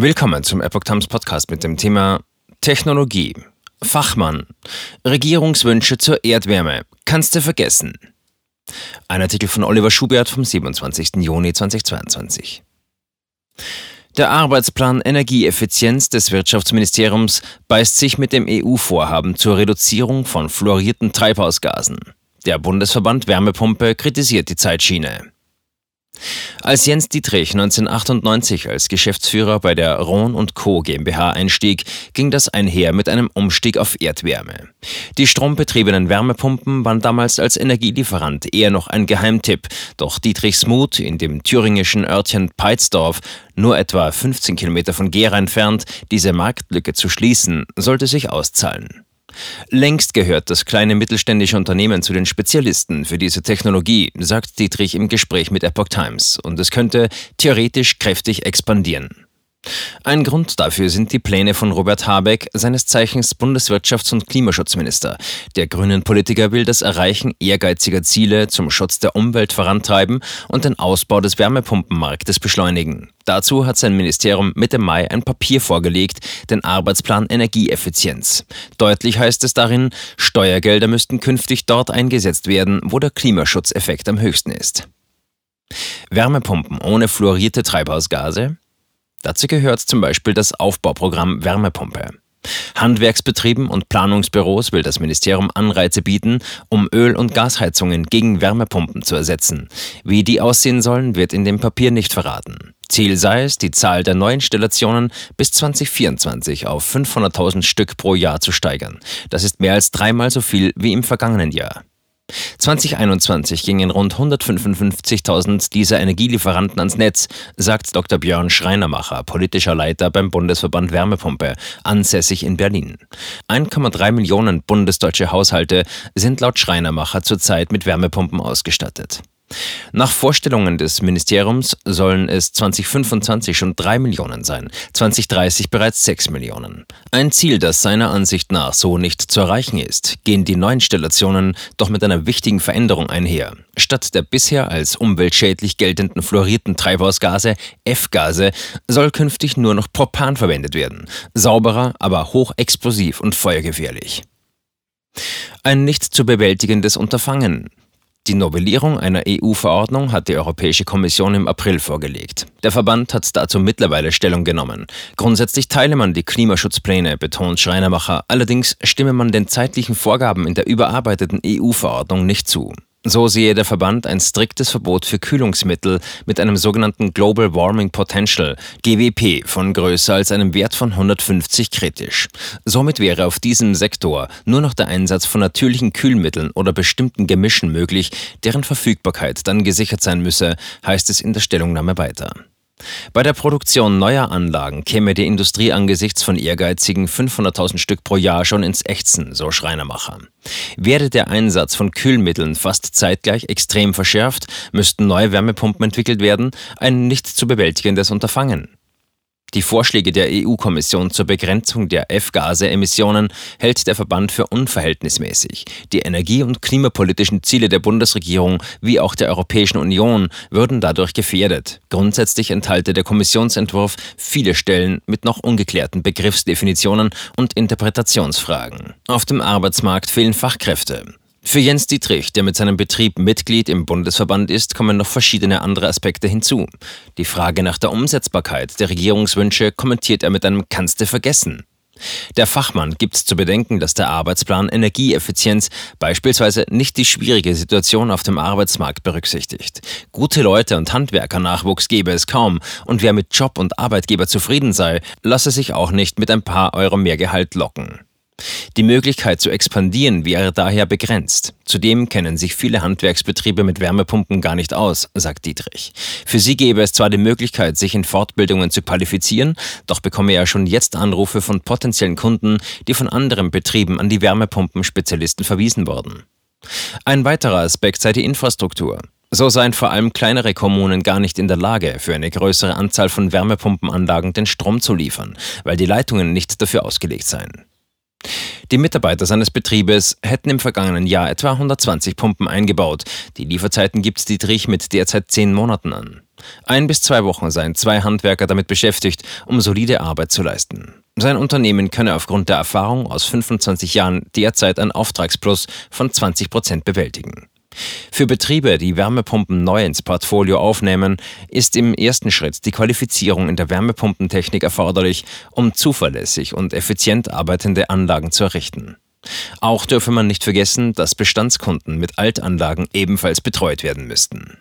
Willkommen zum Epoch Times Podcast mit dem Thema Technologie. Fachmann. Regierungswünsche zur Erdwärme. Kannst du vergessen. Ein Artikel von Oliver Schubert vom 27. Juni 2022. Der Arbeitsplan Energieeffizienz des Wirtschaftsministeriums beißt sich mit dem EU-Vorhaben zur Reduzierung von fluorierten Treibhausgasen. Der Bundesverband Wärmepumpe kritisiert die Zeitschiene. Als Jens Dietrich 1998 als Geschäftsführer bei der Rhône Co. GmbH einstieg, ging das einher mit einem Umstieg auf Erdwärme. Die strombetriebenen Wärmepumpen waren damals als Energielieferant eher noch ein Geheimtipp, doch Dietrichs Mut, in dem thüringischen Örtchen Peitsdorf, nur etwa 15 Kilometer von Gera entfernt, diese Marktlücke zu schließen, sollte sich auszahlen. Längst gehört das kleine mittelständische Unternehmen zu den Spezialisten für diese Technologie, sagt Dietrich im Gespräch mit Epoch Times, und es könnte theoretisch kräftig expandieren. Ein Grund dafür sind die Pläne von Robert Habeck, seines Zeichens Bundeswirtschafts- und Klimaschutzminister. Der grünen Politiker will das Erreichen ehrgeiziger Ziele zum Schutz der Umwelt vorantreiben und den Ausbau des Wärmepumpenmarktes beschleunigen. Dazu hat sein Ministerium Mitte Mai ein Papier vorgelegt, den Arbeitsplan Energieeffizienz. Deutlich heißt es darin, Steuergelder müssten künftig dort eingesetzt werden, wo der Klimaschutzeffekt am höchsten ist. Wärmepumpen ohne fluorierte Treibhausgase? Dazu gehört zum Beispiel das Aufbauprogramm Wärmepumpe. Handwerksbetrieben und Planungsbüros will das Ministerium Anreize bieten, um Öl- und Gasheizungen gegen Wärmepumpen zu ersetzen. Wie die aussehen sollen, wird in dem Papier nicht verraten. Ziel sei es, die Zahl der Neuinstallationen bis 2024 auf 500.000 Stück pro Jahr zu steigern. Das ist mehr als dreimal so viel wie im vergangenen Jahr. 2021 gingen rund 155.000 dieser Energielieferanten ans Netz, sagt Dr. Björn Schreinermacher, politischer Leiter beim Bundesverband Wärmepumpe, ansässig in Berlin. 1,3 Millionen bundesdeutsche Haushalte sind laut Schreinermacher zurzeit mit Wärmepumpen ausgestattet. Nach Vorstellungen des Ministeriums sollen es 2025 schon 3 Millionen sein, 2030 bereits 6 Millionen. Ein Ziel, das seiner Ansicht nach so nicht zu erreichen ist, gehen die neuen Installationen doch mit einer wichtigen Veränderung einher. Statt der bisher als umweltschädlich geltenden fluorierten Treibhausgase, F-Gase, soll künftig nur noch Propan verwendet werden. Sauberer, aber hochexplosiv und feuergefährlich. Ein nicht zu bewältigendes Unterfangen. Die Novellierung einer EU-Verordnung hat die Europäische Kommission im April vorgelegt. Der Verband hat dazu mittlerweile Stellung genommen. Grundsätzlich teile man die Klimaschutzpläne, betont Schreinermacher, allerdings stimme man den zeitlichen Vorgaben in der überarbeiteten EU-Verordnung nicht zu. So sehe der Verband ein striktes Verbot für Kühlungsmittel mit einem sogenannten Global Warming Potential, GWP, von größer als einem Wert von 150 kritisch. Somit wäre auf diesem Sektor nur noch der Einsatz von natürlichen Kühlmitteln oder bestimmten Gemischen möglich, deren Verfügbarkeit dann gesichert sein müsse, heißt es in der Stellungnahme weiter. Bei der Produktion neuer Anlagen käme die Industrie angesichts von ehrgeizigen 500.000 Stück pro Jahr schon ins Ächzen, so Schreinermacher. Werde der Einsatz von Kühlmitteln fast zeitgleich extrem verschärft, müssten neue Wärmepumpen entwickelt werden, ein nicht zu bewältigendes Unterfangen. Die Vorschläge der EU-Kommission zur Begrenzung der F-Gase-Emissionen hält der Verband für unverhältnismäßig. Die energie- und klimapolitischen Ziele der Bundesregierung wie auch der Europäischen Union würden dadurch gefährdet. Grundsätzlich enthalte der Kommissionsentwurf viele Stellen mit noch ungeklärten Begriffsdefinitionen und Interpretationsfragen. Auf dem Arbeitsmarkt fehlen Fachkräfte. Für Jens Dietrich, der mit seinem Betrieb Mitglied im Bundesverband ist, kommen noch verschiedene andere Aspekte hinzu. Die Frage nach der Umsetzbarkeit der Regierungswünsche kommentiert er mit einem Kannste vergessen. Der Fachmann gibt zu bedenken, dass der Arbeitsplan Energieeffizienz beispielsweise nicht die schwierige Situation auf dem Arbeitsmarkt berücksichtigt. Gute Leute und Handwerkernachwuchs gäbe es kaum und wer mit Job und Arbeitgeber zufrieden sei, lasse sich auch nicht mit ein paar Euro mehr Gehalt locken. Die Möglichkeit zu expandieren wäre daher begrenzt. Zudem kennen sich viele Handwerksbetriebe mit Wärmepumpen gar nicht aus, sagt Dietrich. Für sie gäbe es zwar die Möglichkeit, sich in Fortbildungen zu qualifizieren, doch bekomme er schon jetzt Anrufe von potenziellen Kunden, die von anderen Betrieben an die Wärmepumpenspezialisten verwiesen wurden. Ein weiterer Aspekt sei die Infrastruktur. So seien vor allem kleinere Kommunen gar nicht in der Lage, für eine größere Anzahl von Wärmepumpenanlagen den Strom zu liefern, weil die Leitungen nicht dafür ausgelegt seien. Die Mitarbeiter seines Betriebes hätten im vergangenen Jahr etwa 120 Pumpen eingebaut. Die Lieferzeiten gibt Dietrich mit derzeit zehn Monaten an. Ein bis zwei Wochen seien zwei Handwerker damit beschäftigt, um solide Arbeit zu leisten. Sein Unternehmen könne aufgrund der Erfahrung aus 25 Jahren derzeit ein Auftragsplus von 20 Prozent bewältigen. Für Betriebe, die Wärmepumpen neu ins Portfolio aufnehmen, ist im ersten Schritt die Qualifizierung in der Wärmepumpentechnik erforderlich, um zuverlässig und effizient arbeitende Anlagen zu errichten. Auch dürfe man nicht vergessen, dass Bestandskunden mit Altanlagen ebenfalls betreut werden müssten.